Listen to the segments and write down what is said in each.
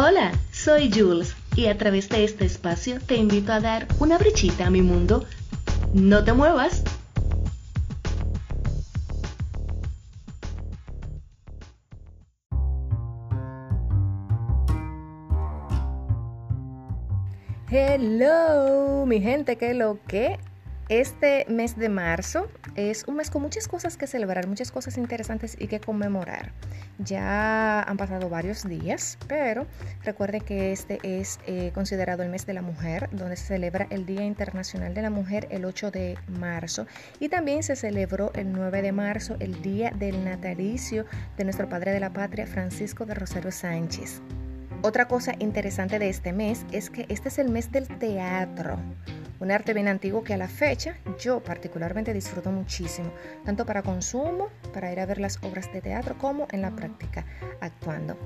Hola, soy Jules y a través de este espacio te invito a dar una brechita a mi mundo. No te muevas. Hello, mi gente, ¿qué lo que? Este mes de marzo es un mes con muchas cosas que celebrar, muchas cosas interesantes y que conmemorar. Ya han pasado varios días, pero recuerde que este es eh, considerado el mes de la mujer, donde se celebra el Día Internacional de la Mujer el 8 de marzo y también se celebró el 9 de marzo el Día del Natalicio de nuestro Padre de la Patria, Francisco de Rosario Sánchez. Otra cosa interesante de este mes es que este es el mes del teatro un arte bien antiguo que a la fecha yo particularmente disfruto muchísimo, tanto para consumo, para ir a ver las obras de teatro, como en la práctica, actuando.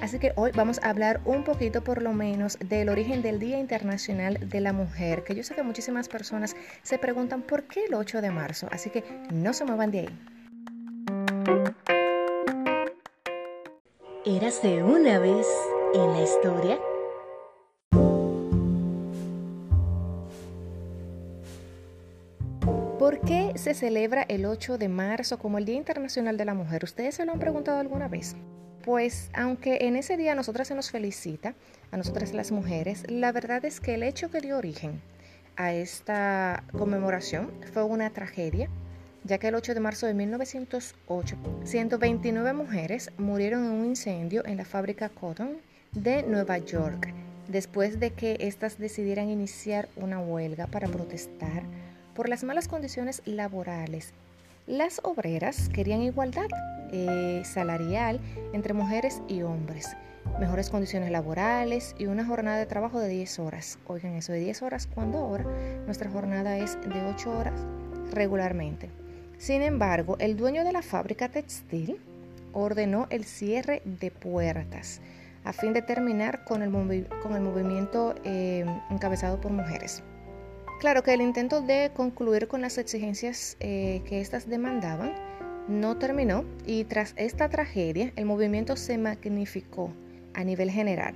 Así que hoy vamos a hablar un poquito por lo menos del origen del Día Internacional de la Mujer, que yo sé que muchísimas personas se preguntan por qué el 8 de marzo, así que no se muevan de ahí. Érase una vez en la historia se celebra el 8 de marzo como el Día Internacional de la Mujer? ¿Ustedes se lo han preguntado alguna vez? Pues aunque en ese día a nosotras se nos felicita, a nosotras las mujeres, la verdad es que el hecho que dio origen a esta conmemoración fue una tragedia, ya que el 8 de marzo de 1908, 129 mujeres murieron en un incendio en la fábrica Cotton de Nueva York, después de que éstas decidieran iniciar una huelga para protestar por las malas condiciones laborales. Las obreras querían igualdad eh, salarial entre mujeres y hombres, mejores condiciones laborales y una jornada de trabajo de 10 horas. Oigan eso de 10 horas cuando ahora nuestra jornada es de 8 horas regularmente. Sin embargo, el dueño de la fábrica textil ordenó el cierre de puertas a fin de terminar con el, movimiento eh, encabezado por mujeres. Claro que el intento de concluir con las exigencias eh, que éstas demandaban no terminó y tras esta tragedia el movimiento se magnificó a nivel general.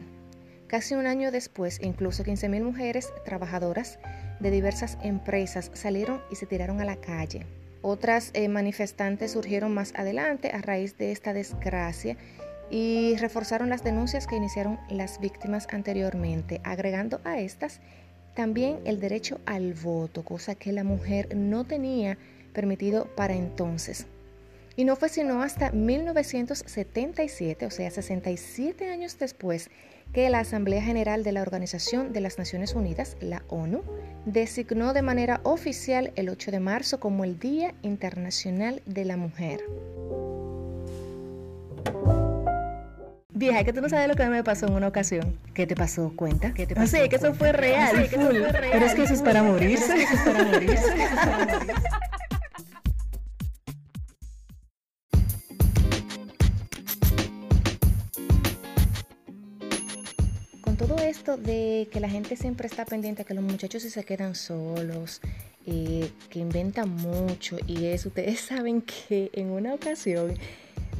Casi un año después, incluso 15.000 mujeres trabajadoras de diversas empresas salieron y se tiraron a la calle. Otras eh, manifestantes surgieron más adelante a raíz de esta desgracia y reforzaron las denuncias que iniciaron las víctimas anteriormente, agregando a estas también el derecho al voto, cosa que la mujer no tenía permitido para entonces. Y no fue sino hasta 1977, o sea, 67 años después, que la Asamblea General de la Organización de las Naciones Unidas, la ONU, designó de manera oficial el 8 de marzo como el Día Internacional de la Mujer. Vieja, que tú no sabes lo que me pasó en una ocasión. ¿Qué te pasó? Cuenta. ¿Qué te pasó? No que eso fue real. Que eso fue real. Pero es que eso es para morirse. Eso es para morirse. Con todo esto de que la gente siempre está pendiente, que los muchachos si se quedan solos, eh, que inventan mucho y eso, ustedes saben que en una ocasión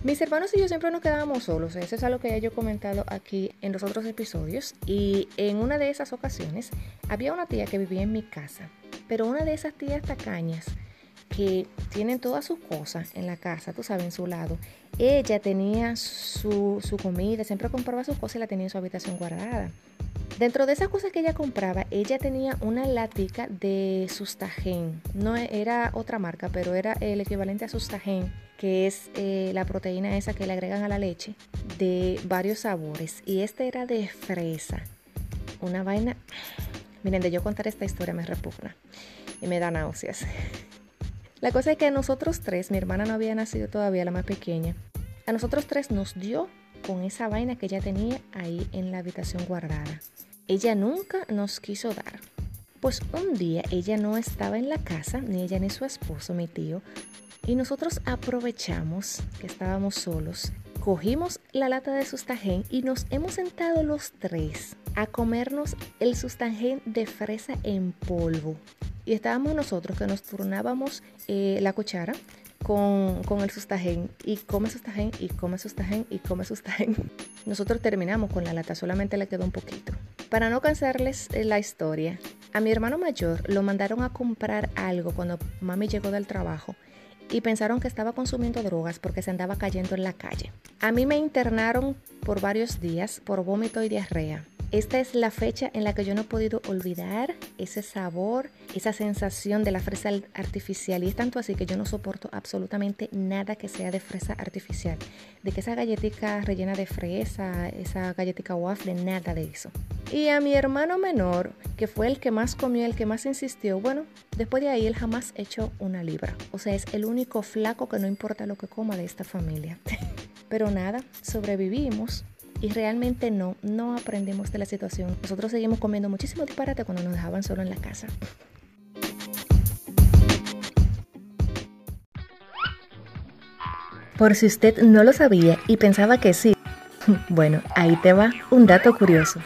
mis hermanos y yo siempre nos quedábamos solos, eso es algo que ya yo he comentado aquí en los otros episodios y en una de esas ocasiones había una tía que vivía en mi casa, pero una de esas tías tacañas que tienen todas sus cosas en la casa, tú sabes, en su lado, ella tenía su, su comida, siempre compraba sus cosas y la tenía en su habitación guardada. Dentro de esas cosas que ella compraba, ella tenía una latica de sustagen. No era otra marca, pero era el equivalente a sustagen, que es eh, la proteína esa que le agregan a la leche, de varios sabores. Y este era de fresa. Una vaina... Miren, de yo contar esta historia me repugna y me da náuseas. La cosa es que a nosotros tres, mi hermana no había nacido todavía, la más pequeña, a nosotros tres nos dio con esa vaina que ella tenía ahí en la habitación guardada. Ella nunca nos quiso dar. Pues un día ella no estaba en la casa, ni ella ni su esposo, mi tío, y nosotros aprovechamos que estábamos solos, cogimos la lata de sustagen y nos hemos sentado los tres a comernos el sustagen de fresa en polvo. Y estábamos nosotros que nos turnábamos eh, la cuchara con, el sustagen y come sustagen y come sustagen y come sustagen. Nosotros terminamos con la lata, solamente le quedó un poquito. Para no cansarles eh, la historia, a mi hermano mayor lo mandaron a comprar algo cuando mami llegó del trabajo y pensaron que estaba consumiendo drogas porque se andaba cayendo en la calle. A mí me internaron por varios días por vómito y diarrea. Esta es la fecha en la que yo no he podido olvidar ese sabor, esa sensación de la fresa artificial. Y es tanto así que yo no soporto absolutamente nada que sea de fresa artificial. De que esa galletita rellena de fresa, esa galletita waffle, nada de eso. Y a mi hermano menor, que fue el que más comió, el que más insistió, bueno, después de ahí él jamás echó una libra. O sea, es el único flaco que no importa lo que coma de esta familia. Pero nada, sobrevivimos y realmente no, no aprendemos de la situación. Nosotros seguimos comiendo muchísimo disparate cuando nos dejaban solo en la casa. Por si usted no lo sabía y pensaba que sí, bueno, ahí te va un dato curioso.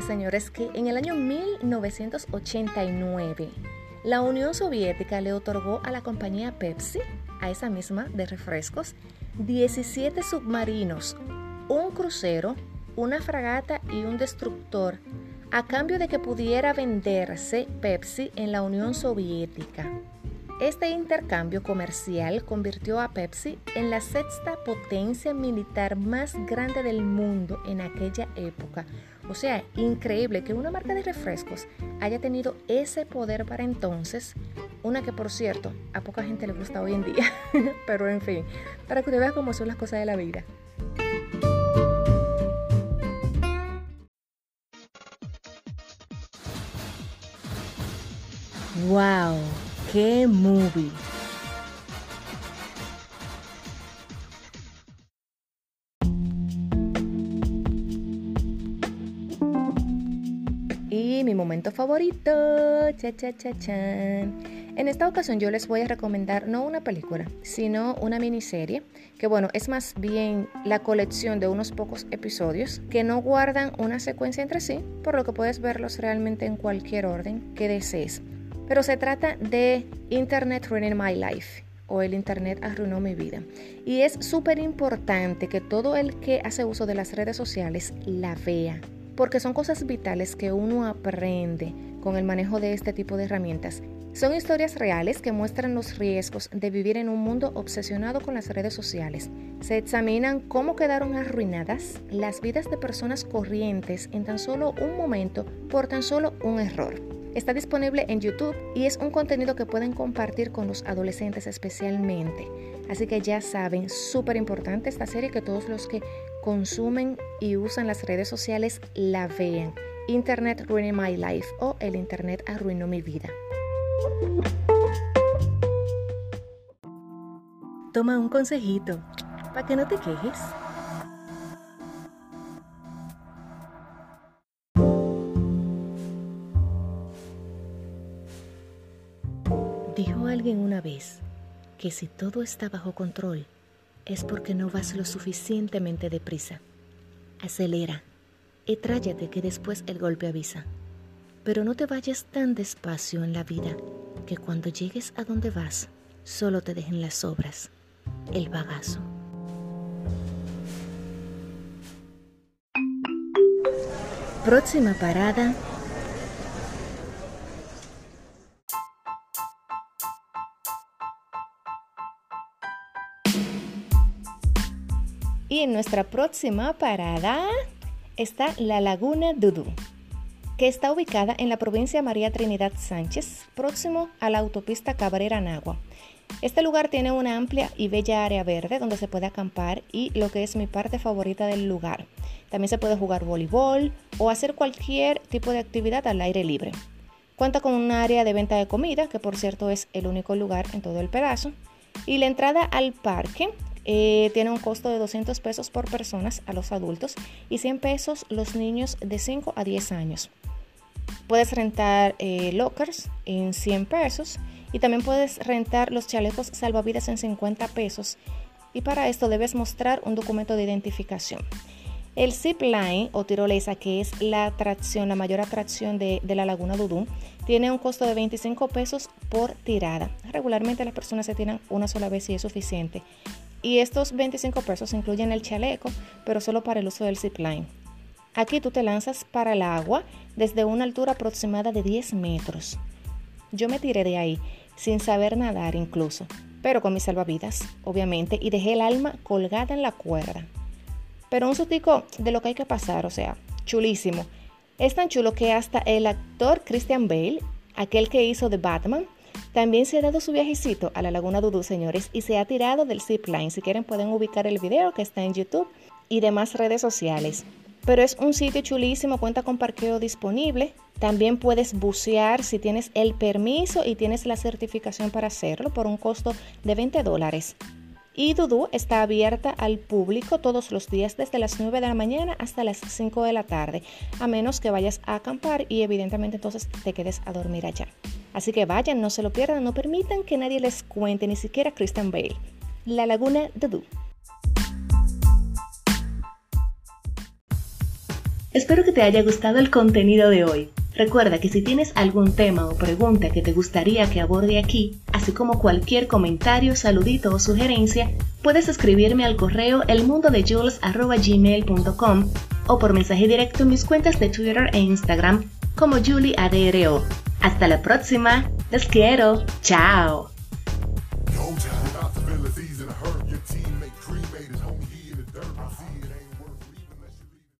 Señores, que en el año 1989 la Unión Soviética le otorgó a la compañía Pepsi, a esa misma de refrescos, 17 submarinos, un crucero, una fragata y un destructor, a cambio de que pudiera venderse Pepsi en la Unión Soviética? Este intercambio comercial convirtió a Pepsi en la sexta potencia militar más grande del mundo en aquella época, o sea, increíble que una marca de refrescos haya tenido ese poder para entonces, una que por cierto a poca gente le gusta hoy en día, pero en fin, para que usted vea cómo son las cosas de la vida. ¡Wow! ¡Qué movie! Favorito. Cha, cha, cha, En esta ocasión yo les voy a recomendar no una película, sino una miniserie, que bueno, es más bien la colección de unos pocos episodios que no guardan una secuencia entre sí, por lo que puedes verlos realmente en cualquier orden que desees. Pero se trata de Internet Ruining My Life o el Internet arruinó mi vida. Y es súper importante que todo el que hace uso de las redes sociales la vea, porque son cosas vitales que uno aprende con el manejo de este tipo de herramientas. Son historias reales que muestran los riesgos de vivir en un mundo obsesionado con las redes sociales. Se examinan cómo quedaron arruinadas las vidas de personas corrientes en tan solo un momento por tan solo un error. Está disponible en YouTube y es un contenido que pueden compartir con los adolescentes especialmente. Así que ya saben, súper importante esta serie que todos los que consumen y usan las redes sociales la vean. Internet ruined my life o el Internet arruinó mi vida. Toma un consejito para que no te quejes. Dijo alguien una vez que si todo está bajo control, es porque no vas lo suficientemente deprisa. Acelera y tráyate que después el golpe avisa. Pero no te vayas tan despacio en la vida que cuando llegues a donde vas, solo te dejen las obras, el bagazo. Próxima parada, Y en nuestra próxima parada está la Laguna Dudú, que está ubicada en la provincia María Trinidad Sánchez, próximo a la autopista Cabrera-Nagua. Este lugar tiene una amplia y bella área verde donde se puede acampar y lo que es mi parte favorita del lugar. También se puede jugar voleibol o hacer cualquier tipo de actividad al aire libre. Cuenta con un área de venta de comida, que por cierto es el único lugar en todo el pedazo. Y la entrada al parque eh, tiene un costo de 200 pesos por personas a los adultos y 100 pesos los niños de 5 a 10 años. Puedes rentar eh, lockers en 100 pesos y también puedes rentar los chalecos salvavidas en 50 pesos y para esto debes mostrar un documento de identificación. El zip line o tirolesa, que es la atracción, la mayor atracción de, la Laguna Dudú, tiene un costo de 25 pesos por tirada. Regularmente las personas se tiran una sola vez y es suficiente. Y estos 25 pesos incluyen el chaleco, pero solo para el uso del zipline. Aquí tú te lanzas para el agua desde una altura aproximada de 10 metros. Yo me tiré de ahí sin saber nadar incluso, pero con mis salvavidas, obviamente, y dejé el alma colgada en la cuerda. Pero un sustico de lo que hay que pasar, o sea, chulísimo. Es tan chulo que hasta el actor Christian Bale, aquel que hizo The Batman, también se ha dado su viajecito a la Laguna Dudú, señores, y se ha tirado del zipline. Si quieren pueden ubicar el video que está en YouTube y demás redes sociales. Pero es un sitio chulísimo, cuenta con parqueo disponible. También puedes bucear si tienes el permiso y tienes la certificación para hacerlo por un costo de 20 dólares. Y Dudú está abierta al público todos los días desde las 9 de la mañana hasta las 5 de la tarde, a menos que vayas a acampar y evidentemente entonces te quedes a dormir allá. Así que vayan, no se lo pierdan, no permitan que nadie les cuente, ni siquiera Christian Bale. La Laguna Dudú. Espero que te haya gustado el contenido de hoy. Recuerda que si tienes algún tema o pregunta que te gustaría que aborde aquí, así como cualquier comentario, saludito o sugerencia, puedes escribirme al correo elmundodejules.gmail.com o por mensaje directo en mis cuentas de Twitter e Instagram como JulieADRO. Hasta la próxima, les quiero, chao.